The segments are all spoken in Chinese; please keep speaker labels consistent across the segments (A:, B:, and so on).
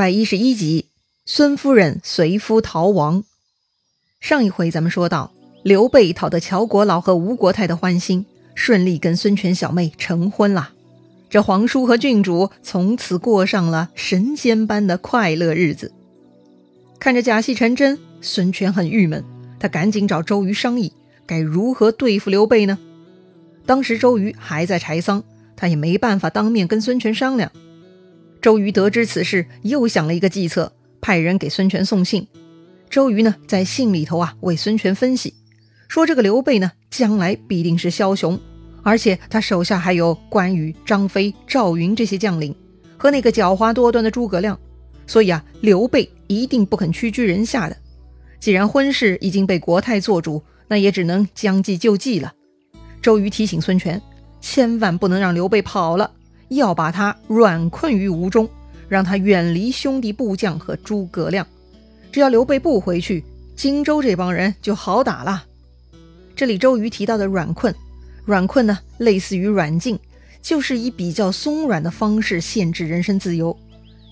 A: 百一十一集，孙夫人随夫逃亡。上一回咱们说到，刘备讨得乔国老和吴国太的欢心，顺利跟孙权小妹成婚了。这皇叔和郡主从此过上了神仙般的快乐日子。看着假戏成真，孙权很郁闷，他赶紧找周瑜商议，该如何对付刘备呢？当时周瑜还在柴桑，他也没办法当面跟孙权商量。周瑜得知此事，又想了一个计策，派人给孙权送信。周瑜呢，在信里头啊，为孙权分析，说这个刘备呢，将来必定是枭雄，而且他手下还有关羽、张飞、赵云这些将领，和那个狡猾多端的诸葛亮，所以啊，刘备一定不肯屈居人下的。既然婚事已经被国太做主，那也只能将计就计了。周瑜提醒孙权，千万不能让刘备跑了。要把他软困于吴中，让他远离兄弟部将和诸葛亮。只要刘备不回去，荆州这帮人就好打了。这里周瑜提到的软困，软困呢，类似于软禁，就是以比较松软的方式限制人身自由。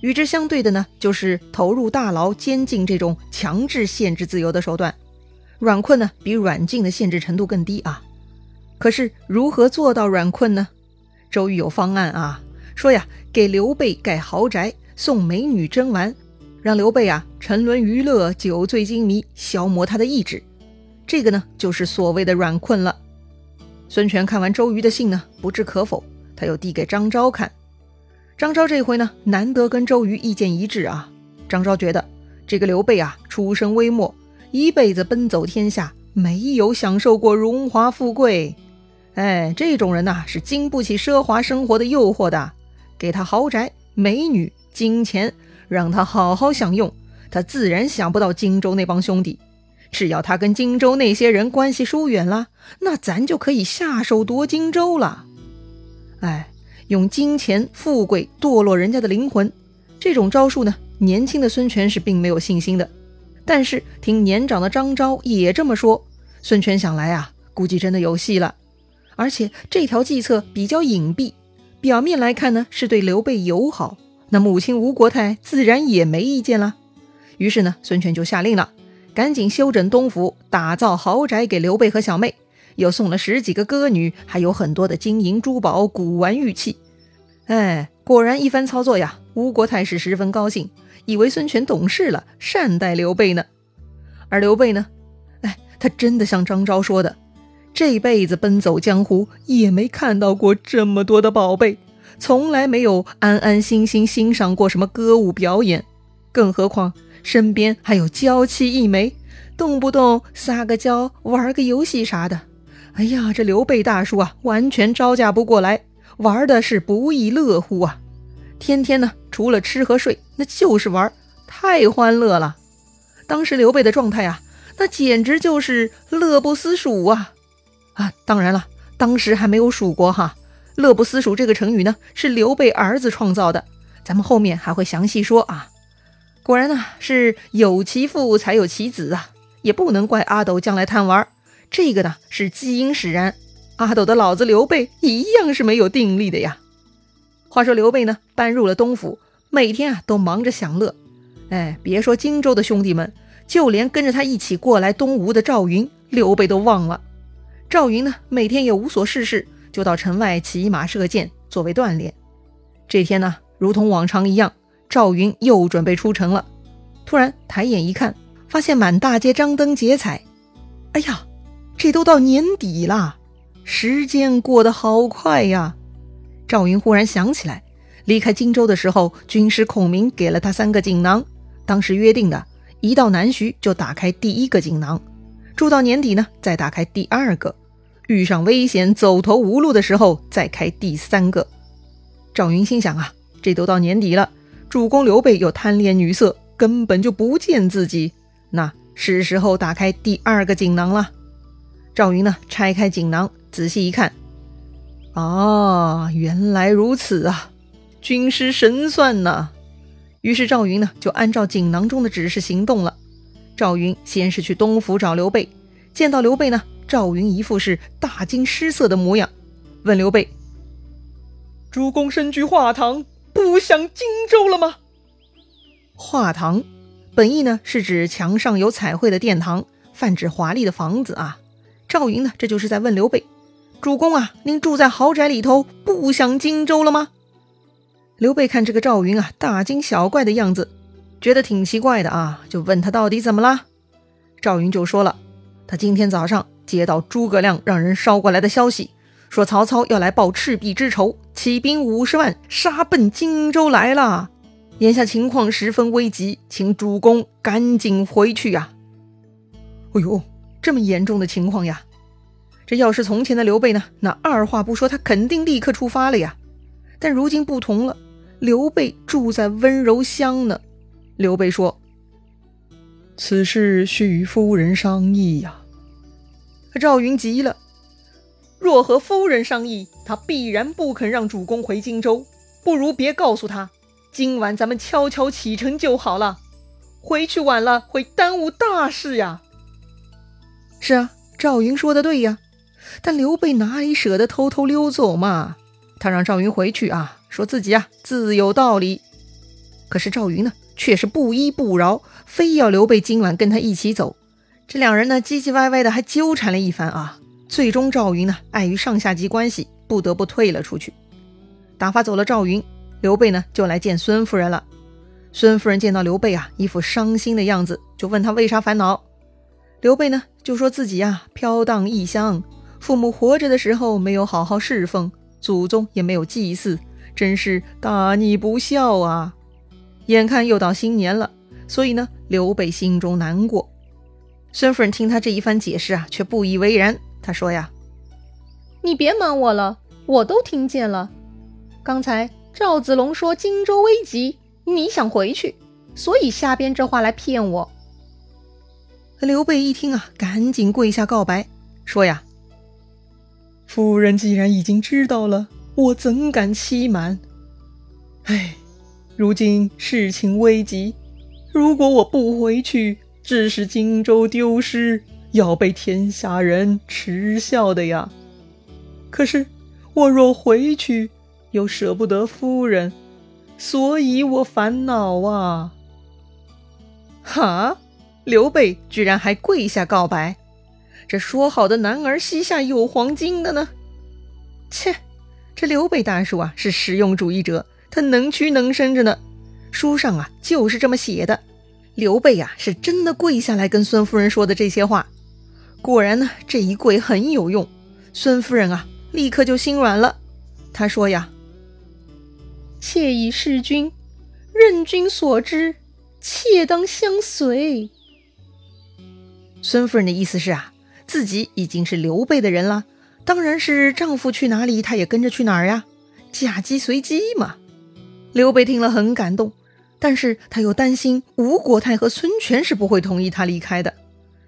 A: 与之相对的呢，就是投入大牢监禁这种强制限制自由的手段。软困呢，比软禁的限制程度更低啊。可是如何做到软困呢？周瑜有方案啊，说呀，给刘备盖豪宅，送美女珍玩，让刘备啊沉沦娱乐，酒醉金迷，消磨他的意志。这个呢，就是所谓的软困了。孙权看完周瑜的信呢，不置可否，他又递给张昭看。张昭这回呢，难得跟周瑜意见一致啊。张昭觉得这个刘备啊，出身微末，一辈子奔走天下，没有享受过荣华富贵。哎，这种人呐是经不起奢华生活的诱惑的。给他豪宅、美女、金钱，让他好好享用，他自然想不到荆州那帮兄弟。只要他跟荆州那些人关系疏远了，那咱就可以下手夺荆州了。哎，用金钱、富贵堕落人家的灵魂，这种招数呢，年轻的孙权是并没有信心的。但是听年长的张昭也这么说，孙权想来啊，估计真的有戏了。而且这条计策比较隐蔽，表面来看呢是对刘备友好，那母亲吴国太自然也没意见了。于是呢，孙权就下令了，赶紧修整东府，打造豪宅给刘备和小妹，又送了十几个歌女，还有很多的金银珠宝、古玩玉器。哎，果然一番操作呀，吴国太是十分高兴，以为孙权懂事了，善待刘备呢。而刘备呢，哎，他真的像张昭说的。这辈子奔走江湖，也没看到过这么多的宝贝，从来没有安安心心欣赏过什么歌舞表演，更何况身边还有娇妻一枚，动不动撒个娇、玩个游戏啥的。哎呀，这刘备大叔啊，完全招架不过来，玩的是不亦乐乎啊！天天呢，除了吃和睡，那就是玩，太欢乐了。当时刘备的状态啊，那简直就是乐不思蜀啊！啊，当然了，当时还没有蜀国哈。乐不思蜀这个成语呢，是刘备儿子创造的，咱们后面还会详细说啊。果然呢，是有其父才有其子啊，也不能怪阿斗将来贪玩，这个呢是基因使然。阿斗的老子刘备一样是没有定力的呀。话说刘备呢，搬入了东府，每天啊都忙着享乐。哎，别说荆州的兄弟们，就连跟着他一起过来东吴的赵云，刘备都忘了。赵云呢，每天也无所事事，就到城外骑马射箭作为锻炼。这天呢，如同往常一样，赵云又准备出城了。突然抬眼一看，发现满大街张灯结彩。哎呀，这都到年底了，时间过得好快呀！赵云忽然想起来，离开荆州的时候，军师孔明给了他三个锦囊，当时约定的，一到南徐就打开第一个锦囊。住到年底呢，再打开第二个；遇上危险、走投无路的时候，再开第三个。赵云心想啊，这都到年底了，主公刘备又贪恋女色，根本就不见自己，那是时候打开第二个锦囊了。赵云呢，拆开锦囊，仔细一看，啊，原来如此啊，军师神算呐！于是赵云呢，就按照锦囊中的指示行动了。赵云先是去东府找刘备，见到刘备呢，赵云一副是大惊失色的模样，问刘备：“
B: 主公身居华堂，不想荆州了吗？”
A: 画堂，本意呢是指墙上有彩绘的殿堂，泛指华丽的房子啊。赵云呢，这就是在问刘备：“主公啊，您住在豪宅里头，不想荆州了吗？”刘备看这个赵云啊，大惊小怪的样子，觉得挺奇怪的啊，就问他到底怎么了。赵云就说了，他今天早上接到诸葛亮让人捎过来的消息，说曹操要来报赤壁之仇，起兵五十万杀奔荆州来了。眼下情况十分危急，请主公赶紧回去呀！哎呦，这么严重的情况呀！这要是从前的刘备呢，那二话不说，他肯定立刻出发了呀。但如今不同了，刘备住在温柔乡呢。刘备说：“此事需与夫人商议呀。”赵云急了：“若和夫人商议，他必然不肯让主公回荆州，不如别告诉他。”今晚咱们悄悄启程就好了，回去晚了会耽误大事呀。是啊，赵云说的对呀，但刘备哪里舍得偷偷溜走嘛？他让赵云回去啊，说自己啊自有道理。可是赵云呢，却是不依不饶，非要刘备今晚跟他一起走。这两人呢，唧唧歪歪的还纠缠了一番啊。最终赵云呢，碍于上下级关系，不得不退了出去，打发走了赵云。刘备呢，就来见孙夫人了。孙夫人见到刘备啊，一副伤心的样子，就问他为啥烦恼。刘备呢，就说自己呀，飘荡异乡，父母活着的时候没有好好侍奉，祖宗也没有祭祀，真是大逆不孝啊！眼看又到新年了，所以呢，刘备心中难过。孙夫人听他这一番解释啊，却不以为然。她说呀：“
B: 你别瞒我了，我都听见了，刚才。”赵子龙说：“荆州危急，你想回去，所以瞎编这话来骗我。”
A: 刘备一听啊，赶紧跪下告白，说：“呀，夫人既然已经知道了，我怎敢欺瞒？哎，如今事情危急，如果我不回去，致使荆州丢失，要被天下人耻笑的呀。可是我若回去……”又舍不得夫人，所以我烦恼啊！哈，刘备居然还跪下告白，这说好的男儿膝下有黄金的呢？切，这刘备大叔啊是实用主义者，他能屈能伸着呢。书上啊就是这么写的。刘备啊是真的跪下来跟孙夫人说的这些话，果然呢这一跪很有用，孙夫人啊立刻就心软了。她说呀。
B: 妾已弑君，任君所知，妾当相随。
A: 孙夫人的意思是啊，自己已经是刘备的人了，当然是丈夫去哪里，她也跟着去哪儿呀，嫁鸡随鸡嘛。刘备听了很感动，但是他又担心吴国太和孙权是不会同意他离开的，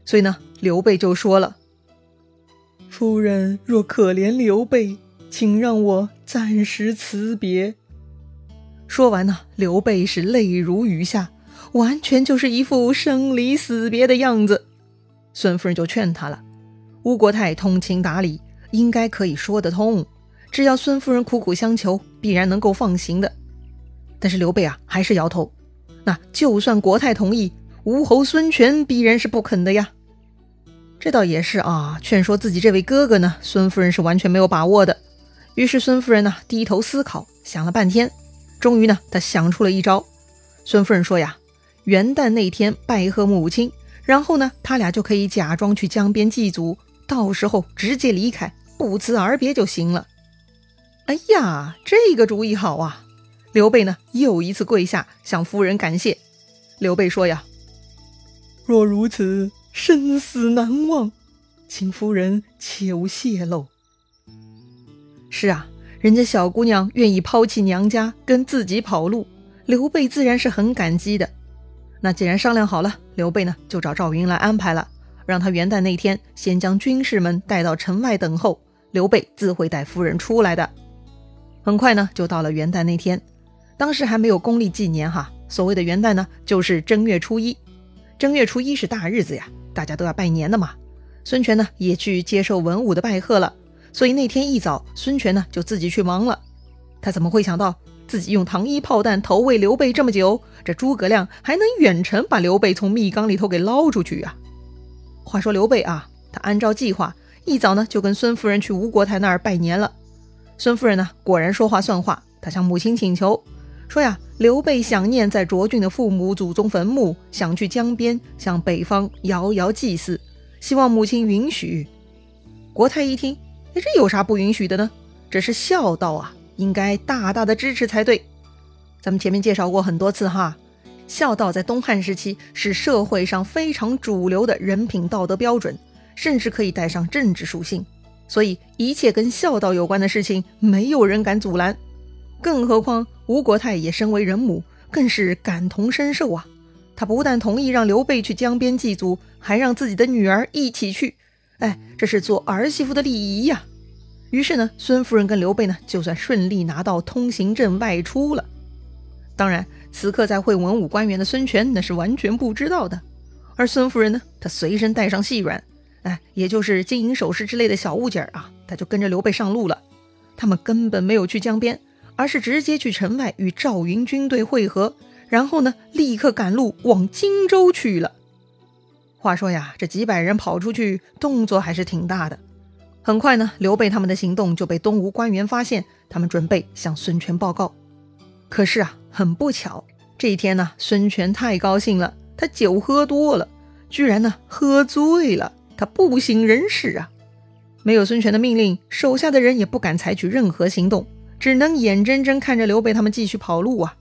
A: 所以呢，刘备就说了：“夫人若可怜刘备，请让我暂时辞别。”说完呢，刘备是泪如雨下，完全就是一副生离死别的样子。孙夫人就劝他了，吴国太通情达理，应该可以说得通，只要孙夫人苦苦相求，必然能够放行的。但是刘备啊，还是摇头。那就算国太同意，吴侯孙权必然是不肯的呀。这倒也是啊，劝说自己这位哥哥呢，孙夫人是完全没有把握的。于是孙夫人呢，低头思考，想了半天。终于呢，她想出了一招。孙夫人说呀：“元旦那天拜贺母亲，然后呢，他俩就可以假装去江边祭祖，到时候直接离开，不辞而别就行了。”哎呀，这个主意好啊！刘备呢，又一次跪下向夫人感谢。刘备说呀：“若如此，生死难忘，请夫人切勿泄露。”是啊。人家小姑娘愿意抛弃娘家跟自己跑路，刘备自然是很感激的。那既然商量好了，刘备呢就找赵云来安排了，让他元旦那天先将军士们带到城外等候，刘备自会带夫人出来的。很快呢就到了元旦那天，当时还没有公历纪年哈，所谓的元旦呢就是正月初一，正月初一是大日子呀，大家都要拜年的嘛。孙权呢也去接受文武的拜贺了。所以那天一早，孙权呢就自己去忙了。他怎么会想到自己用糖衣炮弹投喂刘备这么久，这诸葛亮还能远程把刘备从密缸里头给捞出去啊？话说刘备啊，他按照计划，一早呢就跟孙夫人去吴国太那儿拜年了。孙夫人呢，果然说话算话，她向母亲请求说呀：“刘备想念在涿郡的父母祖宗坟墓，想去江边向北方遥遥祭祀，希望母亲允许。”国太一听，哎，这有啥不允许的呢？这是孝道啊，应该大大的支持才对。咱们前面介绍过很多次哈，孝道在东汉时期是社会上非常主流的人品道德标准，甚至可以带上政治属性。所以一切跟孝道有关的事情，没有人敢阻拦。更何况吴国太也身为人母，更是感同身受啊。他不但同意让刘备去江边祭祖，还让自己的女儿一起去。哎，这是做儿媳妇的礼仪呀。于是呢，孙夫人跟刘备呢，就算顺利拿到通行证外出了。当然，此刻在会文武官员的孙权那是完全不知道的。而孙夫人呢，她随身带上细软，哎，也就是金银首饰之类的小物件啊，她就跟着刘备上路了。他们根本没有去江边，而是直接去城外与赵云军队会合，然后呢，立刻赶路往荆州去了。话说呀，这几百人跑出去，动作还是挺大的。很快呢，刘备他们的行动就被东吴官员发现，他们准备向孙权报告。可是啊，很不巧，这一天呢，孙权太高兴了，他酒喝多了，居然呢喝醉了，他不省人事啊。没有孙权的命令，手下的人也不敢采取任何行动，只能眼睁睁看着刘备他们继续跑路啊。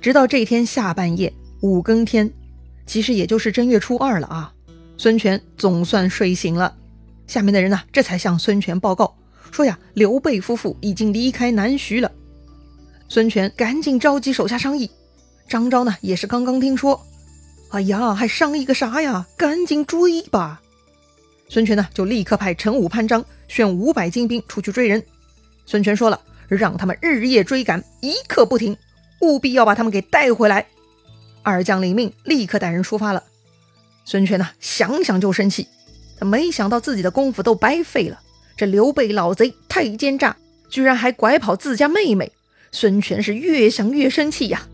A: 直到这天下半夜五更天，其实也就是正月初二了啊。孙权总算睡醒了，下面的人呢，这才向孙权报告说呀，刘备夫妇已经离开南徐了。孙权赶紧召集手下商议，张昭呢也是刚刚听说，哎呀，还商议个啥呀？赶紧追吧！孙权呢就立刻派陈武、潘璋选五百精兵出去追人。孙权说了，让他们日夜追赶，一刻不停，务必要把他们给带回来。二将领命，立刻带人出发了。孙权呢，想想就生气，他没想到自己的功夫都白费了。这刘备老贼太奸诈，居然还拐跑自家妹妹。孙权是越想越生气呀，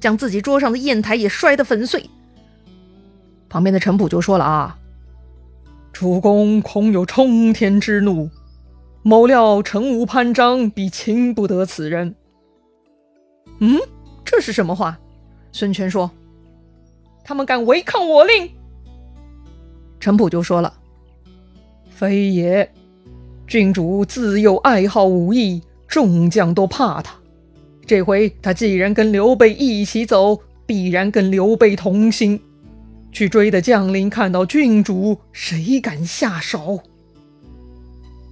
A: 将自己桌上的砚台也摔得粉碎。旁边的陈普就说了啊：“主公恐有冲天之怒，某料陈武、潘璋必亲不得此人。”嗯，这是什么话？孙权说：“他们敢违抗我令。”陈普就说了：“非也，郡主自幼爱好武艺，众将都怕他。这回他既然跟刘备一起走，必然跟刘备同心。去追的将领看到郡主，谁敢下手？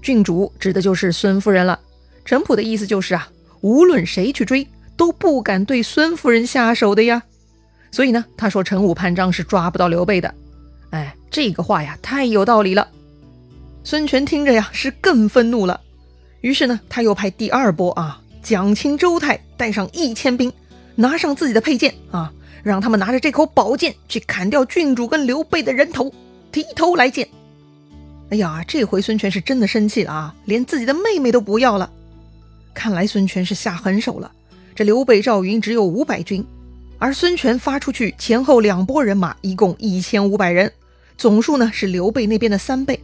A: 郡主指的就是孙夫人了。陈普的意思就是啊，无论谁去追，都不敢对孙夫人下手的呀。所以呢，他说陈武、潘璋是抓不到刘备的。”哎，这个话呀，太有道理了。孙权听着呀，是更愤怒了。于是呢，他又派第二波啊，蒋钦、周泰带上一千兵，拿上自己的佩剑啊，让他们拿着这口宝剑去砍掉郡主跟刘备的人头，提头来见。哎呀，这回孙权是真的生气了啊，连自己的妹妹都不要了。看来孙权是下狠手了。这刘备、赵云只有五百军。而孙权发出去前后两拨人马，一共一千五百人，总数呢是刘备那边的三倍。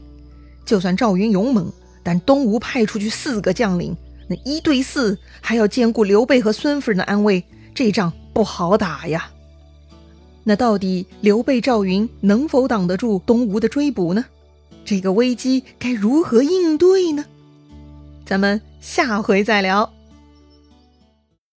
A: 就算赵云勇猛，但东吴派出去四个将领，那一对四还要兼顾刘备和孙夫人的安危，这仗不好打呀。那到底刘备、赵云能否挡得住东吴的追捕呢？这个危机该如何应对呢？咱们下回再聊。